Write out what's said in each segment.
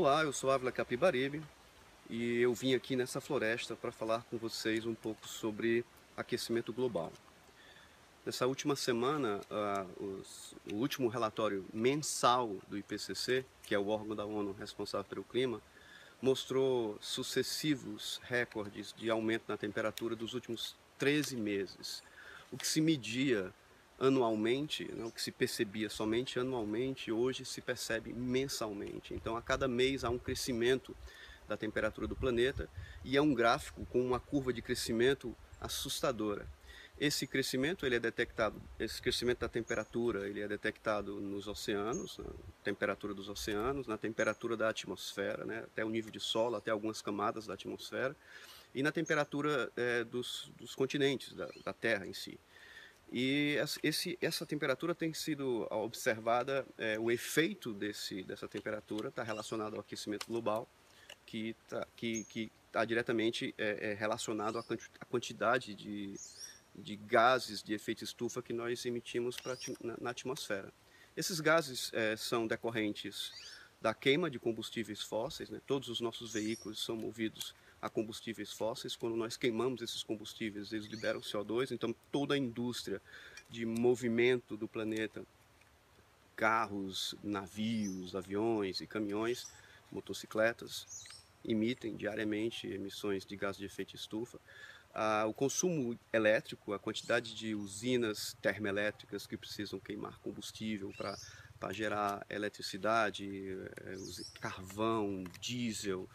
Olá, eu sou Ávila Capibaribe e eu vim aqui nessa floresta para falar com vocês um pouco sobre aquecimento global. Nessa última semana, uh, os, o último relatório mensal do IPCC, que é o órgão da ONU responsável pelo clima, mostrou sucessivos recordes de aumento na temperatura dos últimos 13 meses. O que se media anualmente, né, o que se percebia somente anualmente, hoje se percebe mensalmente. Então, a cada mês há um crescimento da temperatura do planeta e é um gráfico com uma curva de crescimento assustadora. Esse crescimento ele é detectado, esse crescimento da temperatura ele é detectado nos oceanos, na temperatura dos oceanos, na temperatura da atmosfera, né, até o nível de solo, até algumas camadas da atmosfera, e na temperatura é, dos, dos, continentes, da, da Terra em si. E esse, essa temperatura tem sido observada, é, o efeito desse, dessa temperatura está relacionado ao aquecimento global, que está que, que tá diretamente é, é relacionado à quantidade de, de gases de efeito estufa que nós emitimos pra, na, na atmosfera. Esses gases é, são decorrentes da queima de combustíveis fósseis, né? todos os nossos veículos são movidos a combustíveis fósseis. Quando nós queimamos esses combustíveis, eles liberam CO2. Então, toda a indústria de movimento do planeta, carros, navios, aviões e caminhões, motocicletas, emitem diariamente emissões de gás de efeito estufa. Ah, o consumo elétrico, a quantidade de usinas termoelétricas que precisam queimar combustível para gerar eletricidade, eh, carvão, diesel,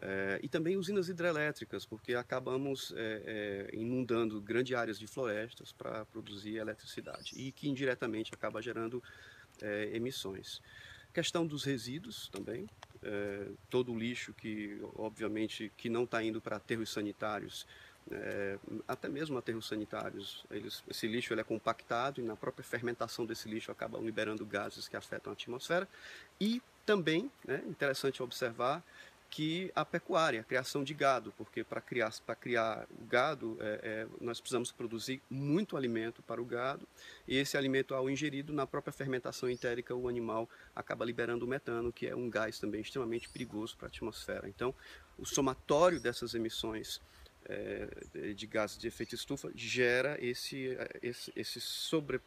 é, e também usinas hidrelétricas, porque acabamos é, é, inundando grandes áreas de florestas para produzir eletricidade e que indiretamente acaba gerando emissões. Questão dos resíduos também, todo o lixo que obviamente que não está indo para aterros sanitários, até mesmo aterros sanitários, eles, esse lixo ele é compactado e na própria fermentação desse lixo acabam liberando gases que afetam a atmosfera e também, né, interessante observar que a pecuária, a criação de gado, porque para criar, para criar o gado é, é, nós precisamos produzir muito alimento para o gado e esse alimento ao ingerido na própria fermentação entérica o animal acaba liberando o metano, que é um gás também extremamente perigoso para a atmosfera. Então, o somatório dessas emissões é, de gases de efeito estufa gera esse, esse, esse sobre,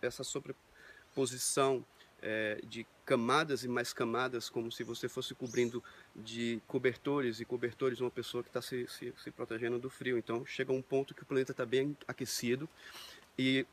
essa sobreposição é, de camadas e mais camadas, como se você fosse cobrindo de cobertores e cobertores uma pessoa que está se, se, se, protegendo do frio. Então chega um ponto que o planeta está bem aquecido e,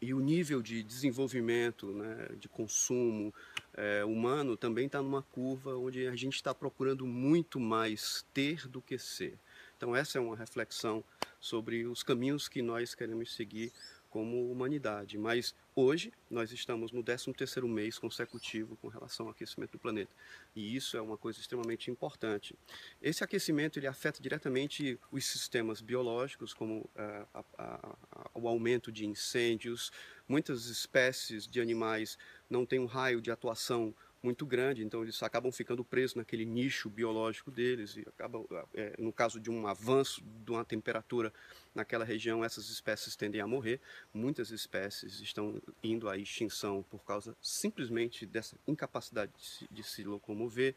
e o nível de desenvolvimento, né, de consumo é, humano também está numa curva onde a gente está procurando muito mais ter do que ser. Então essa é uma reflexão sobre os caminhos que nós queremos seguir como humanidade. Mas hoje nós estamos no 13º mês consecutivo com relação ao aquecimento do planeta. E isso é uma coisa extremamente importante. Esse aquecimento ele afeta diretamente os sistemas biológicos, como uh, a, a, a, o aumento de incêndios. Muitas espécies de animais não têm um raio de atuação muito grande, então eles acabam ficando presos naquele nicho biológico deles e acabam, é, no caso de um avanço de uma temperatura naquela região, essas espécies tendem a morrer. Muitas espécies estão indo à extinção por causa simplesmente dessa incapacidade de se, de se locomover,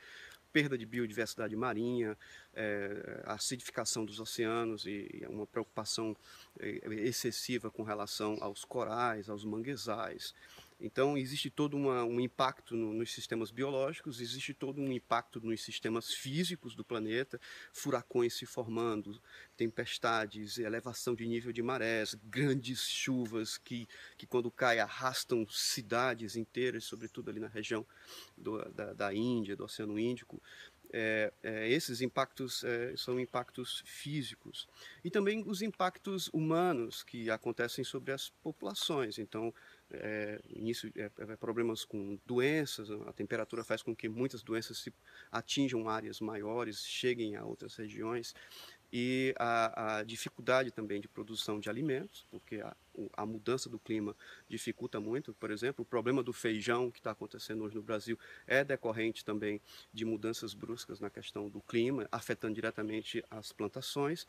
perda de biodiversidade marinha, é, acidificação dos oceanos e, e uma preocupação é, excessiva com relação aos corais, aos manguezais. Então, existe todo uma, um impacto no, nos sistemas biológicos, existe todo um impacto nos sistemas físicos do planeta, furacões se formando, tempestades, elevação de nível de marés, grandes chuvas que, que quando caem, arrastam cidades inteiras, sobretudo ali na região do, da, da Índia, do Oceano Índico. É, é, esses impactos é, são impactos físicos e também os impactos humanos que acontecem sobre as populações. Então, é, início, é, é, problemas com doenças, a temperatura faz com que muitas doenças se atinjam áreas maiores, cheguem a outras regiões e a, a dificuldade também de produção de alimentos, porque a, a, mudança do clima dificulta muito. Por exemplo, o problema do feijão que está acontecendo hoje no Brasil é decorrente também de mudanças bruscas na questão do clima, afetando diretamente as plantações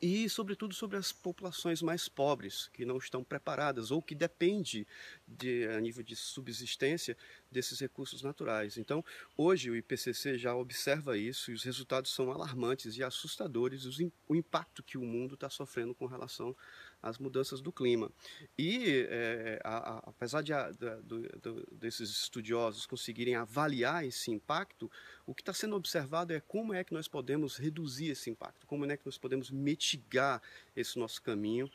e, sobretudo, sobre as populações mais pobres, que não estão preparadas ou que dependem, de, a nível de subsistência, desses recursos naturais. Então, hoje o IPCC já observa isso e os resultados são alarmantes e assustadores, o impacto que o mundo está sofrendo com relação às mudanças do clima. E, é, a, a, apesar de, a, do, do, desses estudiosos conseguirem avaliar esse impacto, o que está sendo observado é como é que nós podemos reduzir esse impacto, como é que nós podemos mitigar esse nosso caminho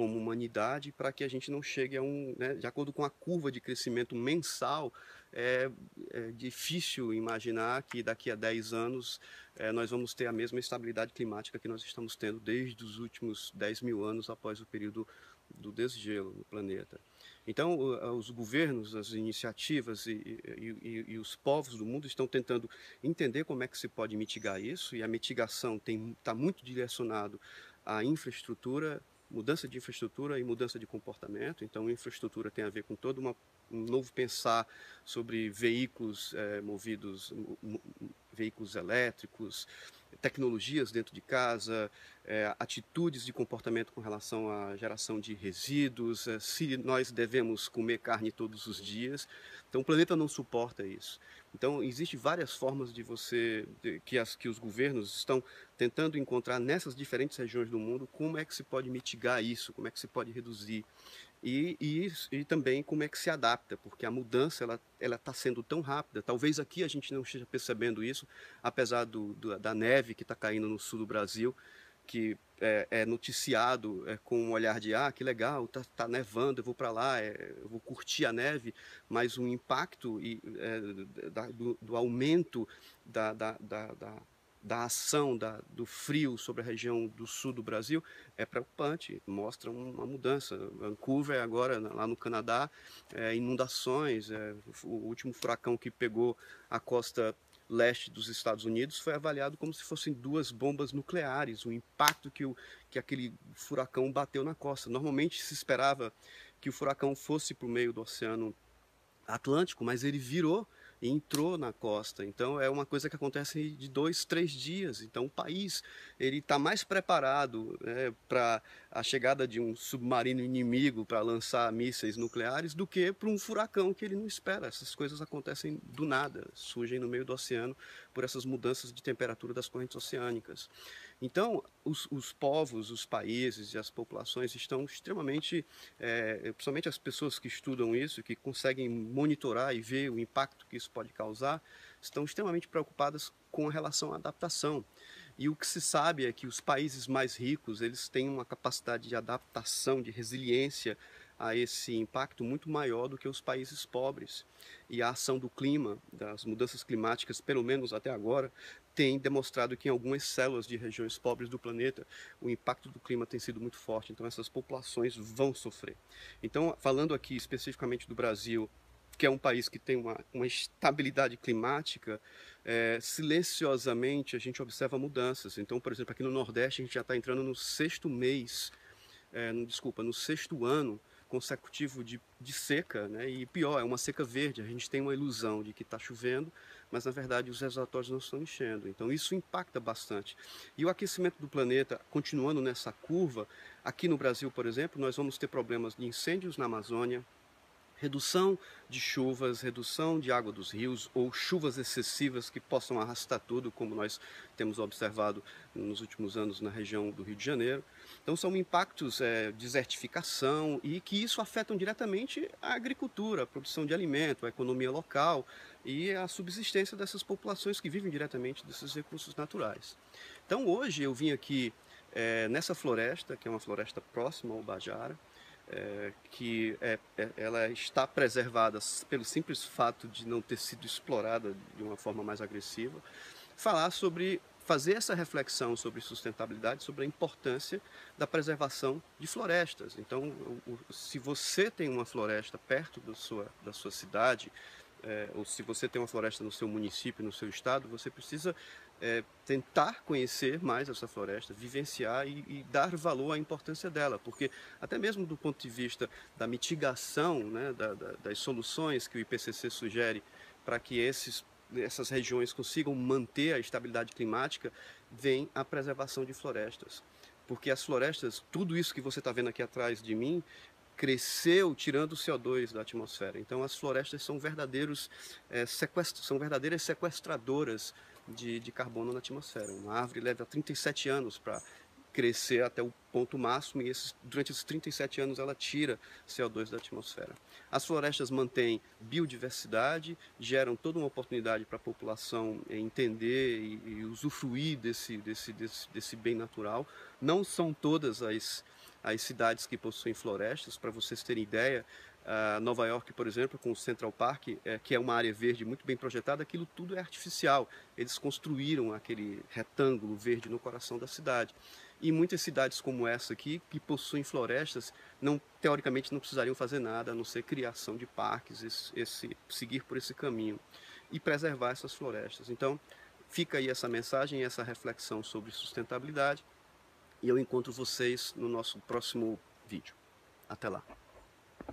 como humanidade para que a gente não chegue a um, né, de acordo com a curva de crescimento mensal, é, é difícil imaginar que daqui a 10 anos é, nós vamos ter a mesma estabilidade climática que nós estamos tendo desde os últimos 10 mil anos após o período do desgelo no planeta. Então, os governos, as iniciativas e, e, e, os povos do mundo estão tentando entender como é que se pode mitigar isso, e a mitigação está muito direcionado à infraestrutura, mudança de infraestrutura e mudança de comportamento. Então, infraestrutura tem a ver com todo uma, um novo pensar sobre veículos é, movidos, veículos elétricos, tecnologias dentro de casa, é, atitudes de comportamento com relação à geração de resíduos, é, se nós devemos comer carne todos os dias. Então, o planeta não suporta isso. Então, existem várias formas de você, de, que, as, que os governos estão tentando encontrar nessas diferentes regiões do mundo, como é que se pode mitigar isso, como é que se pode reduzir e, e, e, também como é que se adapta, porque a mudança ela ela está sendo tão rápida. Talvez aqui a gente não esteja percebendo isso, apesar do, do da neve que está caindo no sul do Brasil, que é, é noticiado é, com um olhar de ah que legal, está tá nevando, eu vou para lá, é, eu vou curtir a neve, mas o impacto e, é, da, do, do, aumento da, da, da da ação da, do frio sobre a região do sul do Brasil é preocupante, mostra uma mudança. Vancouver agora lá no Canadá, é, inundações, é, o último furacão que pegou a costa leste dos Estados Unidos foi avaliado como se fossem duas bombas nucleares, o impacto que, o, que aquele furacão bateu na costa. Normalmente se esperava que o furacão fosse para o meio do Oceano Atlântico, mas ele virou entrou na costa. Então é uma coisa que acontece de dois, três dias. Então o país ele está mais preparado né, para a chegada de um submarino inimigo para lançar mísseis nucleares do que para um furacão que ele não espera. Essas coisas acontecem do nada, surgem no meio do oceano por essas mudanças de temperatura das correntes oceânicas. Então, os, os, povos, os países e as populações estão extremamente, é, principalmente as pessoas que estudam isso, que conseguem monitorar e ver o impacto que isso pode causar, estão extremamente preocupadas com relação à adaptação. E o que se sabe é que os países mais ricos, eles têm uma capacidade de adaptação, de resiliência a esse impacto muito maior do que os países pobres. E a ação do clima, das mudanças climáticas, pelo menos até agora, tem demonstrado que em algumas células de regiões pobres do planeta o impacto do clima tem sido muito forte, então essas populações vão sofrer. Então, falando aqui especificamente do Brasil, que é um país que tem uma, uma estabilidade climática, é, silenciosamente a gente observa mudanças. Então, por exemplo, aqui no Nordeste a gente já está entrando no sexto mês, é, no, desculpa, no sexto ano consecutivo de, de seca, né? e pior, é uma seca verde. A gente tem uma ilusão de que está chovendo, mas na verdade os reservatórios não estão enchendo. Então isso impacta bastante. E o aquecimento do planeta, continuando nessa curva, aqui no Brasil, por exemplo, nós vamos ter problemas de incêndios na Amazônia, redução de chuvas, redução de água dos rios ou chuvas excessivas que possam arrastar tudo, como nós temos observado nos últimos anos na região do Rio de Janeiro. Então são impactos é, desertificação e que isso afetam diretamente a agricultura, a produção de alimento, a economia local e a subsistência dessas populações que vivem diretamente desses recursos naturais. Então hoje eu vim aqui é, nessa floresta, que é uma floresta próxima ao Bajara, é, que é, é, ela está preservada pelo simples fato de não ter sido explorada de uma forma mais agressiva, falar sobre fazer essa reflexão sobre sustentabilidade, sobre a importância da preservação de florestas. Então, se você tem uma floresta perto da sua, da sua cidade, é, ou se você tem uma floresta no seu município, no seu estado, você precisa é, tentar conhecer mais essa floresta, vivenciar e, e, dar valor à importância dela, porque até mesmo do ponto de vista da mitigação, né, da, da, das soluções que o IPCC sugere para que esses, essas regiões consigam manter a estabilidade climática, vem a preservação de florestas. Porque as florestas, tudo isso que você está vendo aqui atrás de mim, cresceu tirando o CO2 da atmosfera. Então as florestas são verdadeiros é, são verdadeiras sequestradoras de, de carbono na atmosfera. Uma árvore leva 37 anos para crescer até o ponto máximo e esses, durante esses 37 anos ela tira CO2 da atmosfera. As florestas mantêm biodiversidade, geram toda uma oportunidade para a população entender e, e usufruir desse, desse, desse, desse bem natural. Não são todas as, as cidades que possuem florestas, para vocês terem ideia, Nova York, por exemplo, com o Central Park, é, que é uma área verde muito bem projetada, aquilo tudo é artificial. Eles construíram aquele retângulo verde no coração da cidade. E muitas cidades como essa aqui, que possuem florestas, não teoricamente não precisariam fazer nada a não ser criação de parques, esse, esse, seguir por esse caminho e preservar essas florestas. Então, fica aí essa mensagem, essa reflexão sobre sustentabilidade e eu encontro vocês no nosso próximo vídeo. Até lá!